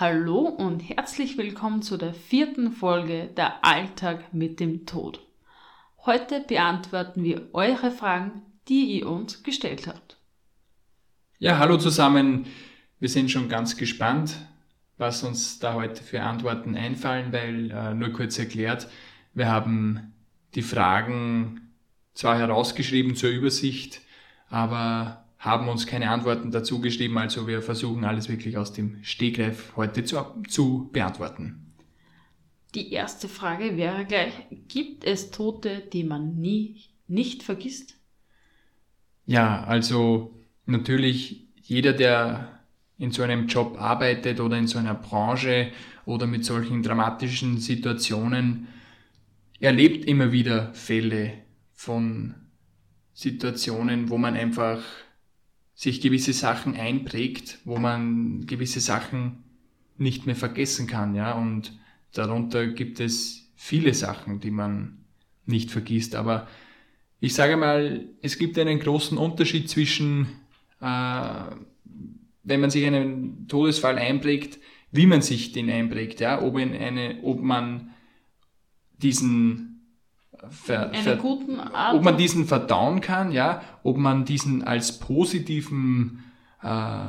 Hallo und herzlich willkommen zu der vierten Folge Der Alltag mit dem Tod. Heute beantworten wir eure Fragen, die ihr uns gestellt habt. Ja, hallo zusammen. Wir sind schon ganz gespannt, was uns da heute für Antworten einfallen, weil äh, nur kurz erklärt, wir haben die Fragen zwar herausgeschrieben zur Übersicht, aber haben uns keine Antworten dazu geschrieben, also wir versuchen alles wirklich aus dem Stegreif heute zu, zu beantworten. Die erste Frage wäre gleich, gibt es Tote, die man nie nicht vergisst? Ja, also natürlich jeder, der in so einem Job arbeitet oder in so einer Branche oder mit solchen dramatischen Situationen, erlebt immer wieder Fälle von Situationen, wo man einfach sich gewisse Sachen einprägt, wo man gewisse Sachen nicht mehr vergessen kann, ja, und darunter gibt es viele Sachen, die man nicht vergisst, aber ich sage mal, es gibt einen großen Unterschied zwischen, äh, wenn man sich einen Todesfall einprägt, wie man sich den einprägt, ja, ob, in eine, ob man diesen ver, ver, guten Art. ob man diesen verdauen kann, ja, ob man diesen als positiven äh,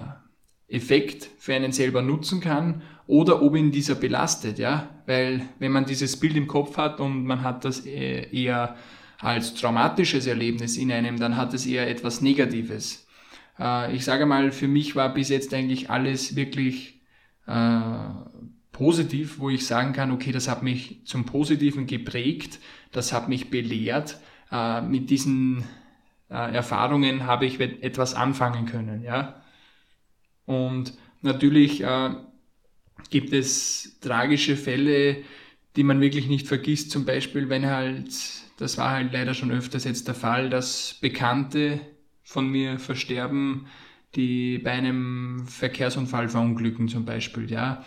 Effekt für einen selber nutzen kann oder ob ihn dieser belastet, ja, weil wenn man dieses Bild im Kopf hat und man hat das äh, eher als traumatisches Erlebnis in einem, dann hat es eher etwas Negatives. Äh, ich sage mal, für mich war bis jetzt eigentlich alles wirklich äh, positiv, wo ich sagen kann, okay, das hat mich zum Positiven geprägt, das hat mich belehrt. Äh, mit diesen äh, Erfahrungen habe ich etwas anfangen können, ja. Und natürlich äh, gibt es tragische Fälle, die man wirklich nicht vergisst. Zum Beispiel, wenn halt, das war halt leider schon öfters jetzt der Fall, dass Bekannte von mir versterben, die bei einem Verkehrsunfall verunglücken zum Beispiel, ja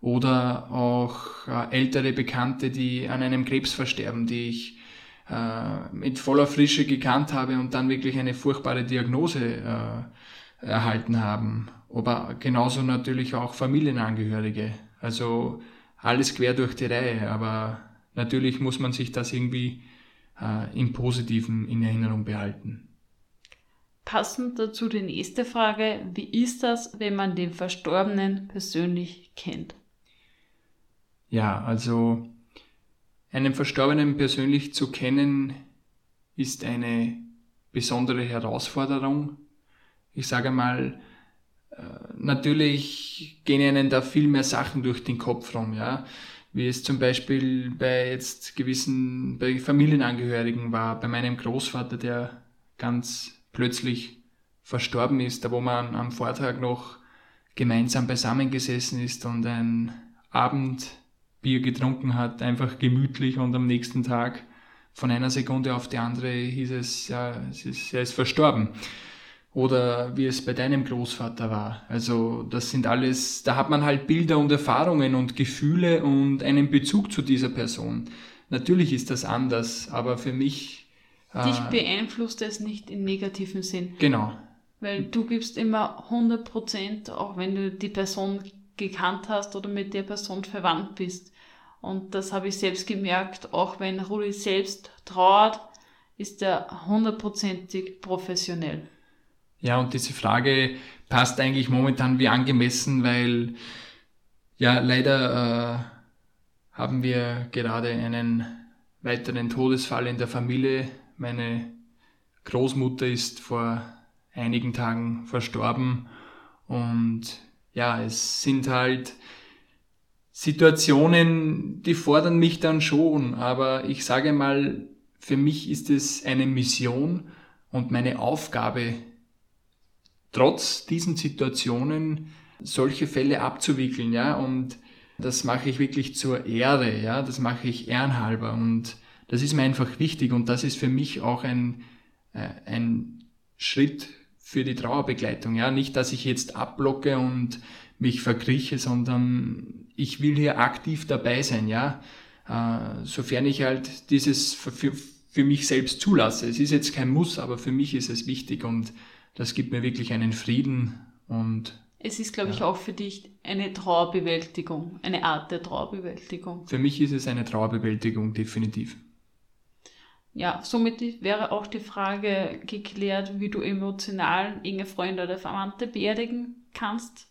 oder auch äh, ältere Bekannte, die an einem Krebs versterben, die ich äh, mit voller Frische gekannt habe und dann wirklich eine furchtbare Diagnose äh, erhalten haben. Aber genauso natürlich auch Familienangehörige. Also alles quer durch die Reihe. Aber natürlich muss man sich das irgendwie äh, im Positiven in Erinnerung behalten. Passend dazu die nächste Frage, wie ist das, wenn man den Verstorbenen persönlich kennt? Ja, also einen Verstorbenen persönlich zu kennen, ist eine besondere Herausforderung. Ich sage mal, äh, natürlich gehen ihnen da viel mehr Sachen durch den Kopf rum, ja. Wie es zum Beispiel bei jetzt gewissen, bei Familienangehörigen war, bei meinem Großvater, der ganz plötzlich verstorben ist, da wo man am Vortag noch gemeinsam beisammengesessen ist und ein Abend Bier getrunken hat, einfach gemütlich und am nächsten Tag von einer Sekunde auf die andere hieß es, ja, es ist, er ist verstorben. Oder wie es bei deinem Großvater war. Also das sind alles, da hat man halt Bilder und Erfahrungen und Gefühle und einen Bezug zu dieser Person. Natürlich ist das anders, aber für mich. Äh, Dich beeinflusst es nicht im negativen Sinn. Genau. Weil du gibst immer 100 Prozent, auch wenn du die Person gekannt hast oder mit der Person verwandt bist. Und das habe ich selbst gemerkt, auch wenn Rudi selbst trauert, ist er hundertprozentig professionell. Ja, und diese Frage passt eigentlich momentan wie angemessen, weil ja, leider äh, haben wir gerade einen weiteren Todesfall in der Familie. Meine Großmutter ist vor einigen Tagen verstorben und ja, es sind halt Situationen, die fordern mich dann schon, aber ich sage mal, für mich ist es eine Mission und meine Aufgabe, trotz diesen Situationen solche Fälle abzuwickeln, ja, und das mache ich wirklich zur Ehre, ja, das mache ich ehrenhalber und das ist mir einfach wichtig und das ist für mich auch ein, äh, ein Schritt für die Trauerbegleitung. Ja, nicht, dass ich jetzt abblocke und mich verkrieche, sondern ich will hier aktiv dabei sein. Ja, äh, sofern ich halt dieses für, für mich selbst zulasse. Es ist jetzt kein Muss, aber für mich ist es wichtig und das gibt mir wirklich einen Frieden und Es ist, glaube Ja. ich, auch für dich eine Trauerbewältigung, eine Art der Trauerbewältigung. Für mich ist es eine Trauerbewältigung, definitiv. Ja, somit wäre auch die Frage geklärt, wie du emotional enge Freunde oder Verwandte beerdigen kannst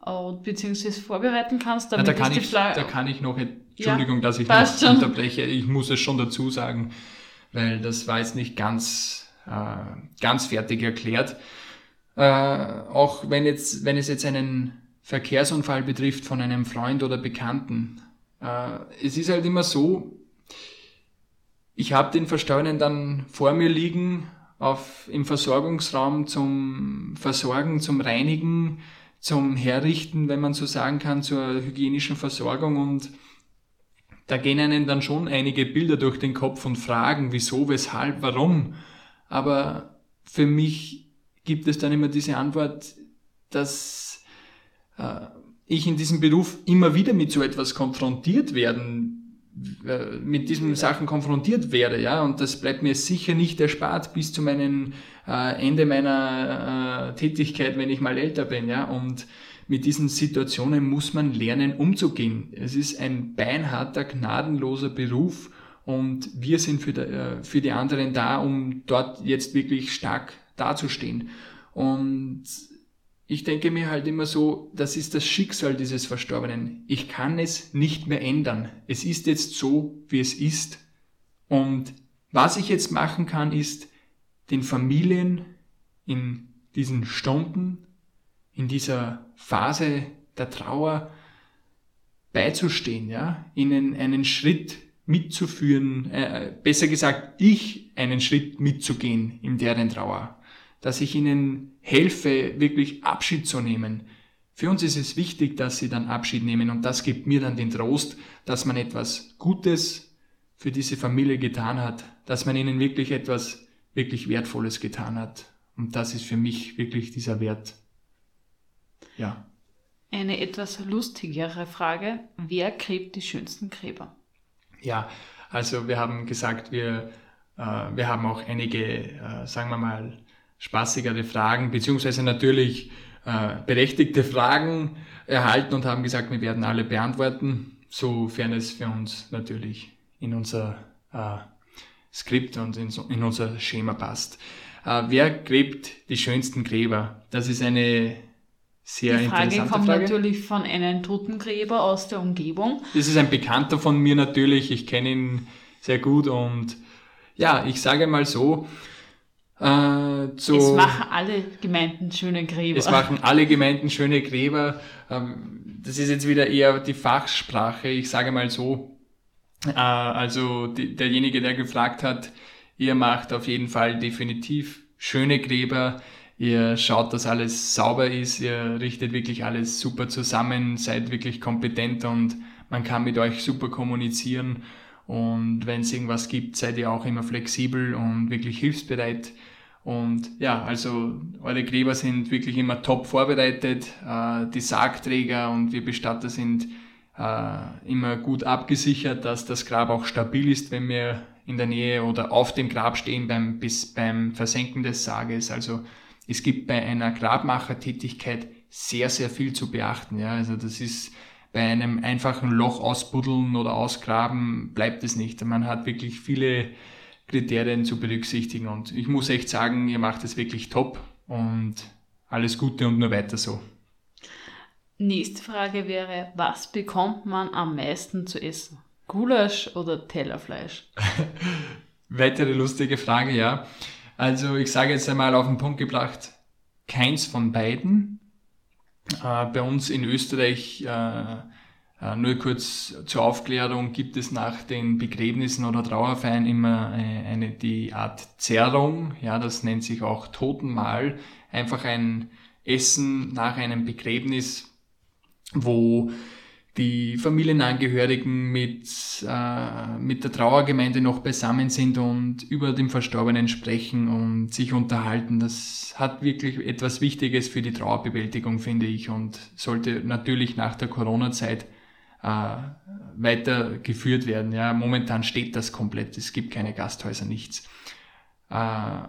und beziehungsweise vorbereiten kannst. Ja, Damit da, kann ich, da kann ich noch, Entschuldigung, dass ich noch schon. unterbreche, ich muss es schon dazu sagen, weil das war jetzt nicht ganz, äh, ganz fertig erklärt. Äh, auch wenn, jetzt, wenn es jetzt einen Verkehrsunfall betrifft von einem Freund oder Bekannten, äh, es ist halt immer so, ich habe den Verstorbenen dann vor mir liegen auf, im Versorgungsraum zum Versorgen, zum Reinigen, zum Herrichten, wenn man so sagen kann, zur hygienischen Versorgung und da gehen einem dann schon einige Bilder durch den Kopf und Fragen, wieso, weshalb, warum. Aber für mich gibt es dann immer diese Antwort, dass äh, ich in diesem Beruf immer wieder mit so etwas konfrontiert werden, mit diesen Sachen konfrontiert werde, ja, und das bleibt mir sicher nicht erspart bis zu meinem äh, Ende meiner äh, Tätigkeit, wenn ich mal älter bin, ja, und mit diesen Situationen muss man lernen umzugehen. Es ist ein beinharter, gnadenloser Beruf und wir sind für, äh, für die anderen da, um dort jetzt wirklich stark dazustehen. Und ich denke mir halt immer so, das ist das Schicksal dieses Verstorbenen. Ich kann es nicht mehr ändern. Es ist jetzt so, wie es ist. Und was ich jetzt machen kann, ist, den Familien in diesen Stunden, in dieser Phase der Trauer beizustehen, ja, ihnen einen Schritt mitzuführen, äh, besser gesagt, ich einen Schritt mitzugehen in deren Trauer, dass ich ihnen helfe, wirklich Abschied zu nehmen. Für uns ist es wichtig, dass sie dann Abschied nehmen und das gibt mir dann den Trost, dass man etwas Gutes für diese Familie getan hat, dass man ihnen wirklich etwas wirklich Wertvolles getan hat. Und das ist für mich wirklich dieser Wert. Ja. Eine etwas lustigere Frage. Wer gräbt die schönsten Gräber? Ja, also wir haben gesagt, wir, äh, wir haben auch einige, äh, sagen wir mal, spaßigere Fragen, beziehungsweise natürlich äh, berechtigte Fragen erhalten und haben gesagt, wir werden alle beantworten, sofern es für uns natürlich in unser äh, Skript und in, in unser Schema passt. Äh, wer gräbt die schönsten Gräber? Das ist eine sehr Die Frage kommt Frage. natürlich von einem Totengräber aus der Umgebung. Das ist ein Bekannter von mir natürlich. Ich kenne ihn sehr gut und ja, ich sage mal so, äh, so Es machen alle Gemeinden schöne Gräber. es machen alle Gemeinden schöne Gräber. Ähm, das ist jetzt wieder eher die Fachsprache. Ich sage mal so, äh, also die, derjenige, der gefragt hat, ihr macht auf jeden Fall definitiv schöne Gräber. Ihr schaut, dass alles sauber ist, ihr richtet wirklich alles super zusammen, seid wirklich kompetent und man kann mit euch super kommunizieren. Und wenn es irgendwas gibt, seid ihr auch immer flexibel und wirklich hilfsbereit. Und ja, also eure Gräber sind wirklich immer top vorbereitet. Äh, die Sargträger und wir Bestatter sind äh, immer gut abgesichert, dass das Grab auch stabil ist, wenn wir in der Nähe oder auf dem Grab stehen beim, bis beim Versenken des Sarges. Also es gibt bei einer Grabmachertätigkeit sehr, sehr viel zu beachten. Ja, also das ist bei einem einfachen Loch ausbuddeln oder ausgraben bleibt es nicht. Man hat wirklich viele Kriterien zu berücksichtigen und ich muss echt sagen, ihr macht es wirklich top und alles Gute und nur weiter so. Nächste Frage wäre, was bekommt man am meisten zu essen? Gulasch oder Tellerfleisch? Weitere lustige Frage, ja. Also ich sage jetzt einmal auf den Punkt gebracht, keins von beiden. Äh, bei uns in Österreich, äh, nur kurz zur Aufklärung, gibt es nach den Begräbnissen oder Trauerfeiern immer äh, eine, die Art Zerrung, ja, das nennt sich auch Totenmahl, einfach ein Essen nach einem Begräbnis, wo die Familienangehörigen mit, äh, mit der Trauergemeinde noch beisammen sind und über den Verstorbenen sprechen und sich unterhalten. Das hat wirklich etwas Wichtiges für die Trauerbewältigung, finde ich, und sollte natürlich nach der Corona-Zeit äh, weitergeführt werden. Ja, momentan steht das komplett. Es gibt keine Gasthäuser, nichts. Äh,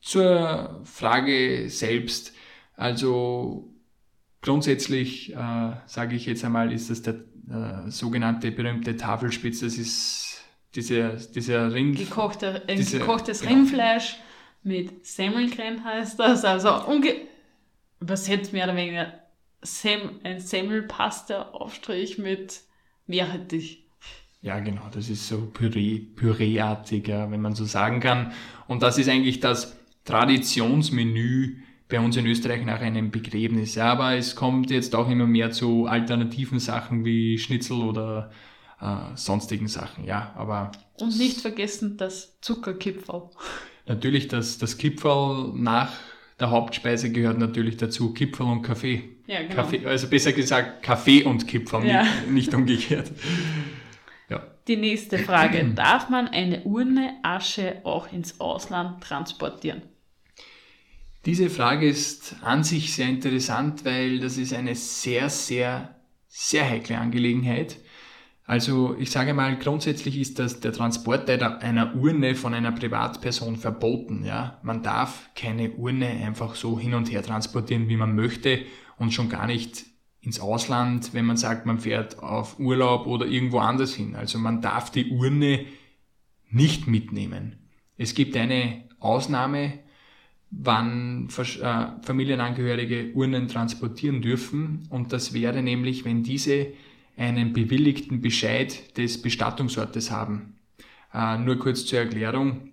zur Frage selbst. Also grundsätzlich, äh, sage ich jetzt einmal, ist das der äh, sogenannte berühmte Tafelspitz. Das ist diese, dieser Rind... Gekochte, äh, diese, gekochtes genau. Rindfleisch mit Semmelkren heißt das. Also unge übersetzt mehr oder weniger Sem ein Semmelpasta-Aufstrich mit Meerrettich. Ja, genau, das ist so Püree, Püreeartig, ja, wenn man so sagen kann. Und das ist eigentlich das Traditionsmenü bei uns in Österreich nach einem Begräbnis. Ja, aber es kommt jetzt auch immer mehr zu alternativen Sachen wie Schnitzel oder äh, sonstigen Sachen. Ja, aber und nicht vergessen das Zuckerkipferl. Natürlich, das, das Kipferl nach der Hauptspeise gehört natürlich dazu Kipferl und Kaffee. Ja, genau. Kaffee, also besser gesagt Kaffee und Kipferl, ja. nicht, nicht umgekehrt. Ja. Die nächste Frage. Darf man eine Urne Asche auch ins Ausland transportieren? Diese Frage ist an sich sehr interessant, weil das ist eine sehr, sehr, sehr heikle Angelegenheit. Also ich sage mal, grundsätzlich ist das der Transport einer Urne von einer Privatperson verboten. Ja? Man darf keine Urne einfach so hin und her transportieren, wie man möchte und schon gar nicht ins Ausland, wenn man sagt, man fährt auf Urlaub oder irgendwo anders hin. Also man darf die Urne nicht mitnehmen. Es gibt eine Ausnahme, wann äh, Familienangehörige Urnen transportieren dürfen und das wäre nämlich, wenn diese einen bewilligten Bescheid des Bestattungsortes haben. Äh, nur kurz zur Erklärung.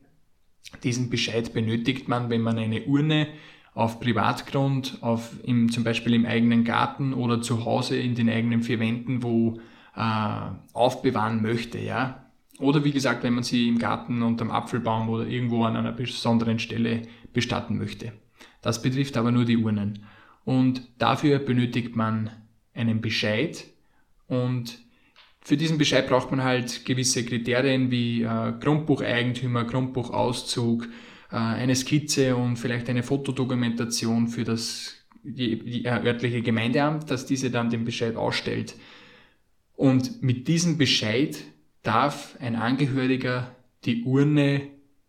Diesen Bescheid benötigt man, wenn man eine Urne auf Privatgrund, auf im, zum Beispiel im eigenen Garten oder zu Hause in den eigenen vier Wänden, wo äh, aufbewahren möchte, ja. Oder wie gesagt, wenn man sie im Garten unterm Apfelbaum oder irgendwo an einer besonderen Stelle bestatten möchte. Das betrifft aber nur die Urnen. Und dafür benötigt man einen Bescheid, und für diesen Bescheid braucht man halt gewisse Kriterien wie äh, Grundbucheigentümer, Grundbuchauszug, äh, eine Skizze und vielleicht eine Fotodokumentation für das die, die äh, örtliche Gemeindeamt, dass diese dann den Bescheid ausstellt. Und mit diesem Bescheid darf ein Angehöriger die Urne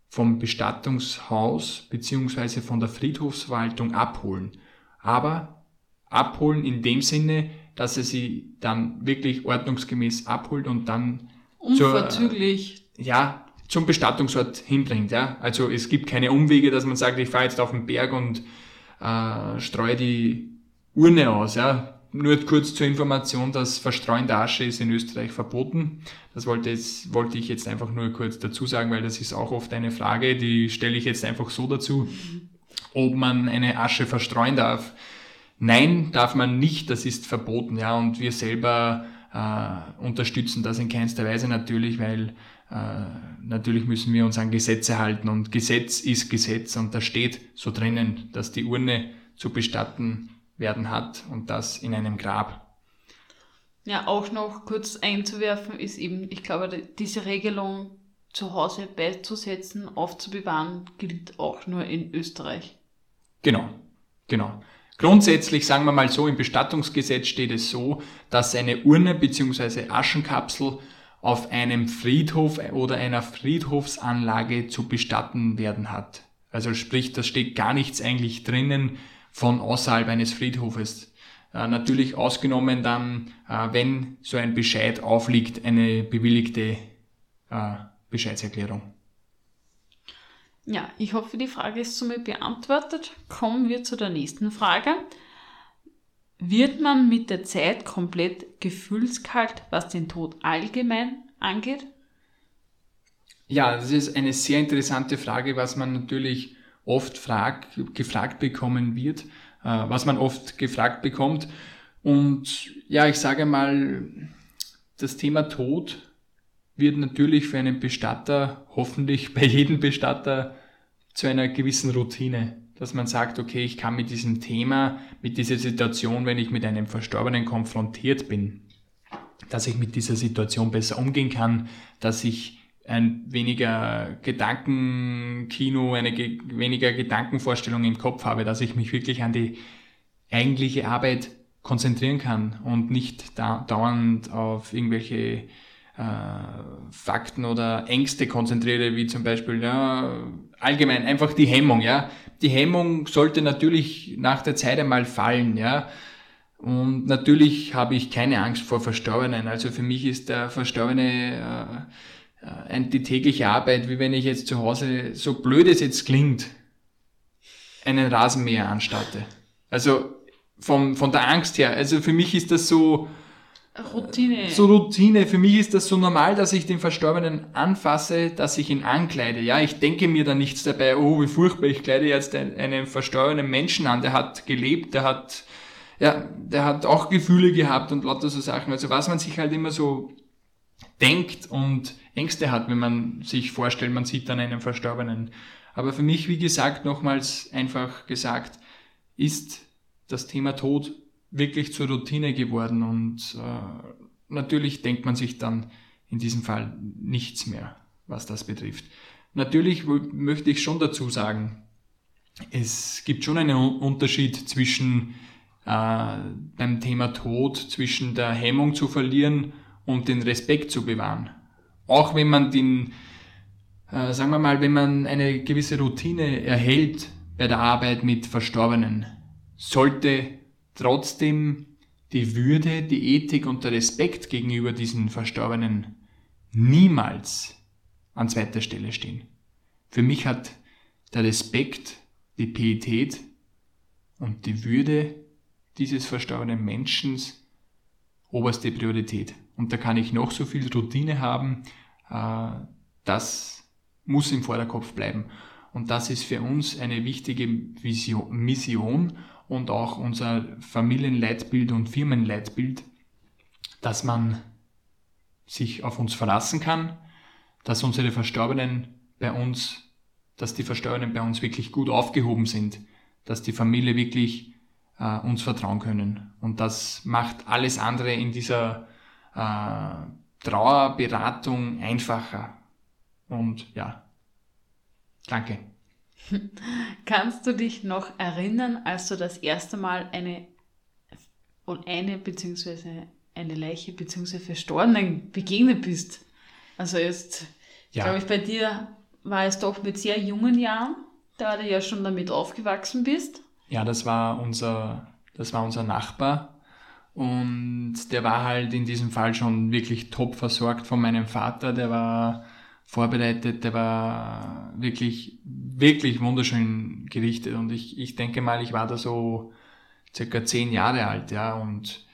vom Bestattungshaus beziehungsweise von der Friedhofsverwaltung abholen. Aber abholen in dem Sinne, dass er sie dann wirklich ordnungsgemäß abholt und dann unverzüglich zur, ja zum Bestattungsort hinbringt. Ja, also es gibt keine Umwege, dass man sagt, ich fahre jetzt auf den Berg und äh, streue die Urne aus. Ja, nur kurz zur Information, das Verstreuen der Asche ist in Österreich verboten. Das wollte, jetzt, wollte ich jetzt einfach nur kurz dazu sagen, weil das ist auch oft eine Frage, die stelle ich jetzt einfach so dazu, ob man eine Asche verstreuen darf. Nein, darf man nicht, das ist verboten, ja, und wir selber äh, unterstützen das in keinster Weise natürlich, weil äh, natürlich müssen wir uns an Gesetze halten und Gesetz ist Gesetz und da steht so drinnen, dass die Urne zu bestatten werden hat und das in einem Grab. Ja, auch noch kurz einzuwerfen ist eben, ich glaube, diese Regelung zu Hause beizusetzen, aufzubewahren, gilt auch nur in Österreich. Genau, genau. Grundsätzlich sagen wir mal so, im Bestattungsgesetz steht es so, dass eine Urne bzw. Aschenkapsel auf einem Friedhof oder einer Friedhofsanlage zu bestatten werden hat. Also sprich, da steht gar nichts eigentlich drinnen von außerhalb eines Friedhofes. Äh, natürlich ausgenommen dann, äh, wenn so ein Bescheid aufliegt, eine bewilligte äh, Bescheidserklärung. Ja, ich hoffe, die Frage ist somit beantwortet. Kommen wir zu der nächsten Frage. Wird man mit der Zeit komplett gefühlskalt, was den Tod allgemein angeht? Ja, das ist eine sehr interessante Frage, was man natürlich oft frag, gefragt bekommen wird, äh, was man oft gefragt bekommt. Und ja, ich sage mal, das Thema Tod wird natürlich für einen Bestatter, hoffentlich bei jedem Bestatter, zu einer gewissen Routine, dass man sagt, okay, ich kann mit diesem Thema, mit dieser Situation, wenn ich mit einem Verstorbenen konfrontiert bin, dass ich mit dieser Situation besser umgehen kann, dass ich ein weniger Gedankenkino, eine ge weniger Gedankenvorstellung im Kopf habe, dass ich mich wirklich an die eigentliche Arbeit konzentrieren kann und nicht da dauernd auf irgendwelche äh, Fakten oder Ängste konzentriere, wie zum Beispiel ja, allgemein einfach die Hemmung. Ja, die Hemmung sollte natürlich nach der Zeit einmal fallen. Ja, Und natürlich habe ich keine Angst vor Verstorbenen. Also für mich ist der Verstorbene äh, die tägliche Arbeit, wie wenn ich jetzt zu Hause, so blöd es jetzt klingt, einen Rasenmäher anstatte. Also vom, von der Angst her. Also für mich ist das so, Routine. So Routine. Für mich ist das so normal, dass ich den Verstorbenen anfasse, dass ich ihn ankleide. Ja, ich denke mir da nichts dabei, oh, wie furchtbar, ich kleide jetzt einen verstorbenen Menschen an, der hat gelebt, der hat, ja, der hat auch Gefühle gehabt und lauter so Sachen. Also was man sich halt immer so denkt und Ängste hat, wenn man sich vorstellt, man sieht dann einen Verstorbenen. Aber für mich, wie gesagt, nochmals einfach gesagt, ist das Thema Tod wirklich zur Routine geworden und äh, natürlich denkt man sich dann in diesem Fall nichts mehr, was das betrifft. Natürlich möchte ich schon dazu sagen, es gibt schon einen Unterschied zwischen äh, beim Thema Tod, zwischen der Hemmung zu verlieren und den Respekt zu bewahren. Auch wenn man den, äh, sagen wir mal, wenn man eine gewisse Routine erhält bei der Arbeit mit Verstorbenen, sollte trotzdem die Würde, die Ethik und der Respekt gegenüber diesen Verstorbenen niemals an zweiter Stelle stehen. Für mich hat der Respekt, die Pietät und die Würde dieses verstorbenen Menschen oberste Priorität. Und da kann ich noch so viel Routine haben, äh, das muss im Vorderkopf bleiben. Und das ist für uns eine wichtige Vision, Mission und auch unser Familienleitbild und Firmenleitbild, dass man sich auf uns verlassen kann, dass unsere Verstorbenen bei uns, dass die Verstorbenen bei uns wirklich gut aufgehoben sind, dass die Familie wirklich äh, uns vertrauen können. Und das macht alles andere in dieser äh, Trauerberatung einfacher. Und ja, danke. Kannst du dich noch erinnern, als du das erste Mal eine, eine beziehungsweise eine Leiche beziehungsweise Verstorbenen begegnet bist? Also jetzt, ja. glaube ich, bei dir war es doch mit sehr jungen Jahren, da du ja schon damit aufgewachsen bist. Ja, das war unser, das war unser Nachbar und der war halt in diesem Fall schon wirklich top versorgt von meinem Vater. Der war vorbereitet, der war wirklich, wirklich wunderschön gerichtet. Und ich, ich denke mal, ich war da so circa zehn Jahre alt, ja, und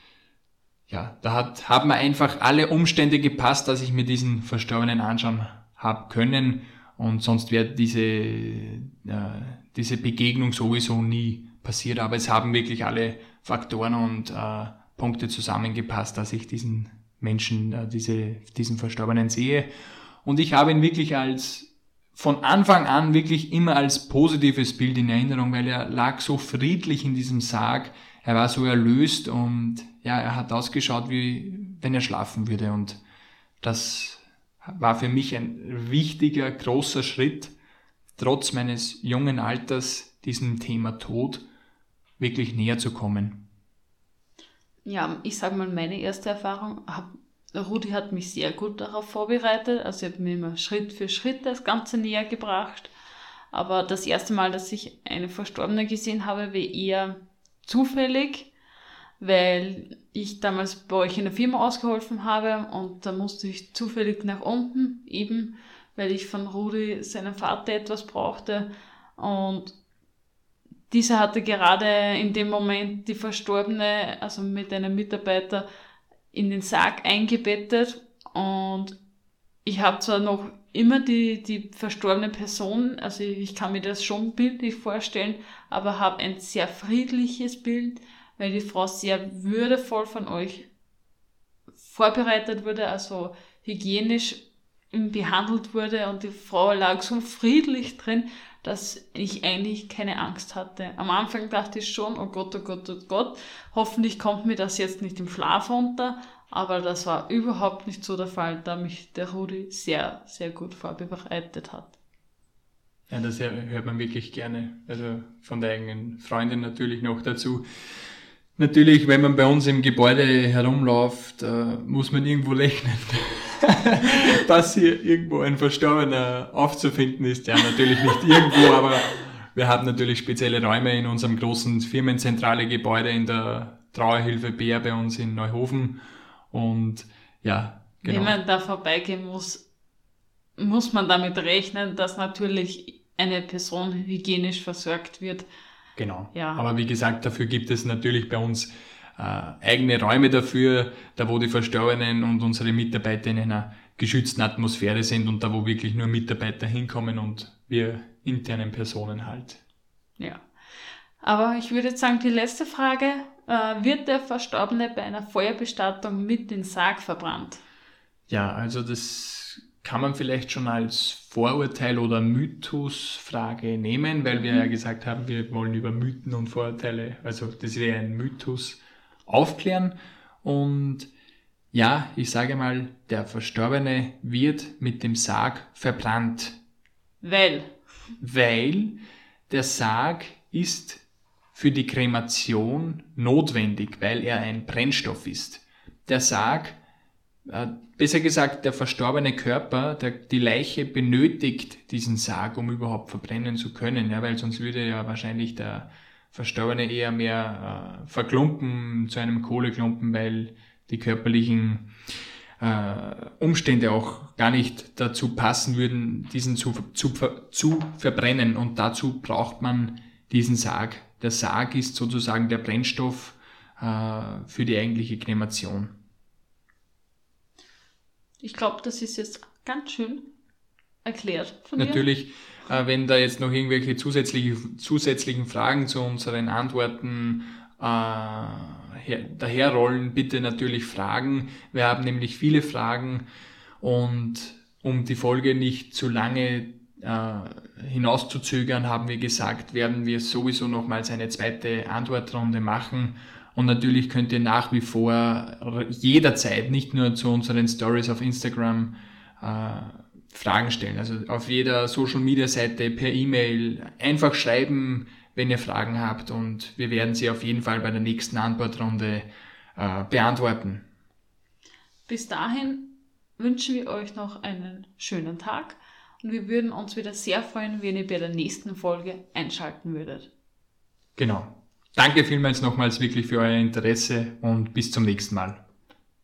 ja, da hat, haben einfach alle Umstände gepasst, dass ich mir diesen Verstorbenen anschauen habe können. Und sonst wäre diese, äh, diese Begegnung sowieso nie passiert, aber es haben wirklich alle Faktoren und äh, Punkte zusammengepasst, dass ich diesen Menschen, äh, diese, diesen Verstorbenen sehe und ich habe ihn wirklich als von Anfang an wirklich immer als positives Bild in Erinnerung, weil er lag so friedlich in diesem Sarg, er war so erlöst und ja, er hat ausgeschaut, wie wenn er schlafen würde. Und das war für mich ein wichtiger, großer Schritt, trotz meines jungen Alters diesem Thema Tod wirklich näher zu kommen. Ja, ich sage mal, meine erste Erfahrung Rudi hat mich sehr gut darauf vorbereitet. Also ich habe mir immer Schritt für Schritt das Ganze näher gebracht. Aber das erste Mal, dass ich eine Verstorbene gesehen habe, war eher zufällig, weil ich damals bei euch in der Firma ausgeholfen habe und da musste ich zufällig nach unten, eben weil ich von Rudi seinem Vater etwas brauchte. Und dieser hatte gerade in dem Moment die Verstorbene, also mit einem Mitarbeiter, in den Sarg eingebettet und ich habe zwar noch immer die, die verstorbene Person, also ich kann mir das schon bildlich vorstellen, aber habe ein sehr friedliches Bild, weil die Frau sehr würdevoll von euch vorbereitet wurde, also hygienisch behandelt wurde und die Frau lag so friedlich drin, dass ich eigentlich keine Angst hatte. Am Anfang dachte ich schon, oh Gott, oh Gott, oh Gott, hoffentlich kommt mir das jetzt nicht im Schlaf runter, aber das war überhaupt nicht so der Fall, da mich der Rudi sehr, sehr gut vorbereitet hat. Ja, das hört man wirklich gerne. Also von der eigenen Freundin natürlich noch dazu. Natürlich, wenn man bei uns im Gebäude herumläuft, äh, muss man irgendwo rechnen, dass hier irgendwo ein Verstorbener aufzufinden ist. Ja, natürlich nicht irgendwo, aber wir haben natürlich spezielle Räume in unserem großen Firmenzentrale Gebäude in der Trauerhilfe Bär bei uns in Neuhofen. Und ja, genau. Wenn man da vorbeigehen muss, muss man damit rechnen, dass natürlich eine Person hygienisch versorgt wird. Genau. Ja. Aber wie gesagt, dafür gibt es natürlich bei uns äh, eigene Räume dafür, da wo die Verstorbenen und unsere Mitarbeiter in einer geschützten Atmosphäre sind und da wo wirklich nur Mitarbeiter hinkommen und wir internen Personen halt. Ja. Aber ich würde jetzt sagen, die letzte Frage, äh, wird der Verstorbene bei einer Feuerbestattung mit dem Sarg verbrannt? Ja, also das kann man vielleicht schon als Vorurteil oder Mythusfrage nehmen, weil wir mhm. ja gesagt haben, wir wollen über Mythen und Vorurteile, also das wäre ein Mythos, aufklären. Und ja, ich sage mal, der Verstorbene wird mit dem Sarg verbrannt. Weil? Weil der Sarg ist für die Kremation notwendig, weil er ein Brennstoff ist. Der Sarg, besser gesagt, der verstorbene Körper, der, die Leiche benötigt diesen Sarg, um überhaupt verbrennen zu können, ja, weil sonst würde ja wahrscheinlich der Verstorbene eher mehr äh, verklumpen zu einem Kohleklumpen, weil die körperlichen äh, Umstände auch gar nicht dazu passen würden, diesen zu, zu, zu verbrennen. Und dazu braucht man diesen Sarg. Der Sarg ist sozusagen der Brennstoff äh, für die eigentliche Kremation. Ich glaube, das ist jetzt ganz schön erklärt von Natürlich, dir. Äh, wenn da jetzt noch irgendwelche zusätzliche, zusätzlichen Fragen zu unseren Antworten äh, her, daherrollen, bitte natürlich fragen. Wir haben nämlich viele Fragen und um die Folge nicht zu lange äh, hinauszuzögern, haben wir gesagt, werden wir sowieso nochmals eine zweite Antwortrunde machen. Und natürlich könnt ihr nach wie vor jederzeit, nicht nur zu unseren Stories auf Instagram, äh, Fragen stellen. Also auf jeder Social Media Seite per E-Mail einfach schreiben, wenn ihr Fragen habt und wir werden sie auf jeden Fall bei der nächsten Antwortrunde äh, beantworten. Bis dahin wünschen wir euch noch einen schönen Tag und wir würden uns wieder sehr freuen, wenn ihr bei der nächsten Folge einschalten würdet. Genau. Danke vielmals nochmals wirklich für euer Interesse und bis zum nächsten Mal.